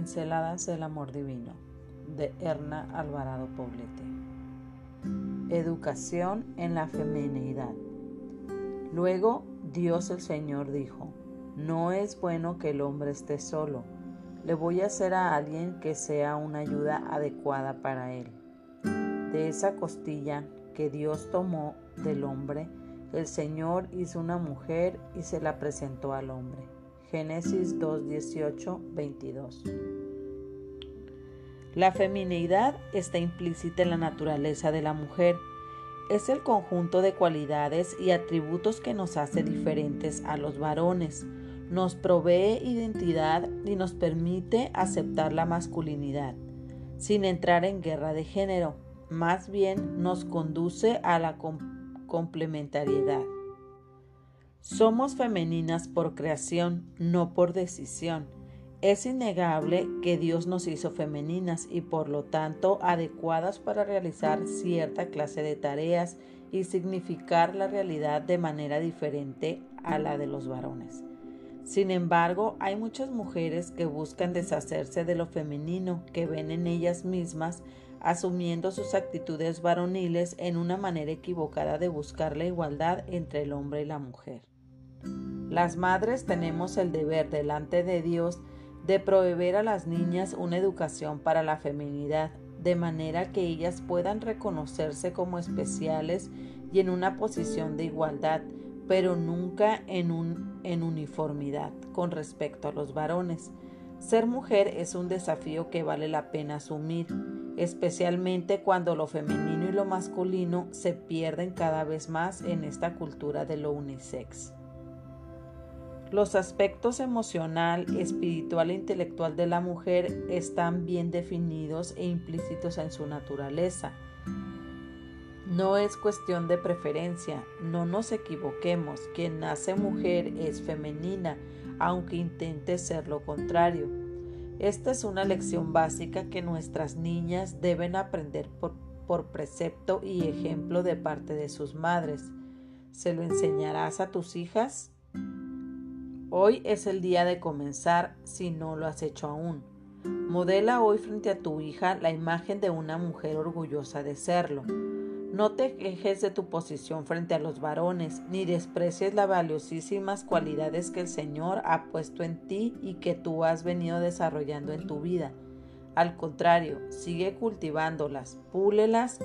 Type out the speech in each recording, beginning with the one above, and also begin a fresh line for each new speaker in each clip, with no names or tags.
Pinceladas del Amor Divino de Erna Alvarado Poblete. Educación en la feminidad. Luego Dios el Señor dijo, no es bueno que el hombre esté solo, le voy a hacer a alguien que sea una ayuda adecuada para él. De esa costilla que Dios tomó del hombre, el Señor hizo una mujer y se la presentó al hombre. Génesis 2, 18, 22. La feminidad está implícita en la naturaleza de la mujer. Es el conjunto de cualidades y atributos que nos hace diferentes a los varones, nos provee identidad y nos permite aceptar la masculinidad, sin entrar en guerra de género, más bien nos conduce a la complementariedad. Somos femeninas por creación, no por decisión. Es innegable que Dios nos hizo femeninas y por lo tanto adecuadas para realizar cierta clase de tareas y significar la realidad de manera diferente a la de los varones. Sin embargo, hay muchas mujeres que buscan deshacerse de lo femenino que ven en ellas mismas, asumiendo sus actitudes varoniles en una manera equivocada de buscar la igualdad entre el hombre y la mujer. Las madres tenemos el deber delante de Dios de proveer a las niñas una educación para la feminidad, de manera que ellas puedan reconocerse como especiales y en una posición de igualdad, pero nunca en, un, uniformidad con respecto a los varones. Ser mujer es un desafío que vale la pena asumir, especialmente cuando lo femenino y lo masculino se pierden cada vez más en esta cultura de lo unisex. Los aspectos emocional, espiritual e intelectual de la mujer están bien definidos e implícitos en su naturaleza. No es cuestión de preferencia, no nos equivoquemos, quien nace mujer es femenina, aunque intente ser lo contrario. Esta es una lección básica que nuestras niñas deben aprender por, por precepto y ejemplo de parte de sus madres. ¿Se lo enseñarás a tus hijas? Hoy es el día de comenzar si no lo has hecho aún. Modela hoy frente a tu hija la imagen de una mujer orgullosa de serlo. No te quejes de tu posición frente a los varones, ni desprecies las valiosísimas cualidades que el Señor ha puesto en ti y que tú has venido desarrollando en tu vida. Al contrario, sigue cultivándolas, púlelas,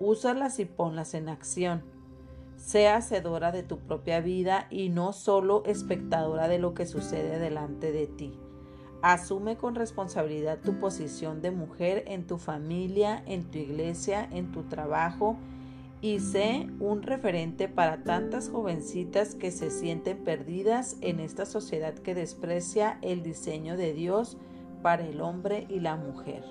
úsalas y ponlas en acción. Sea hacedora de tu propia vida y no solo espectadora de lo que sucede delante de ti. Asume con responsabilidad tu posición de mujer en tu familia, en tu iglesia, en tu trabajo y sé un referente para tantas jovencitas que se sienten perdidas en esta sociedad que desprecia el diseño de Dios para el hombre y la mujer.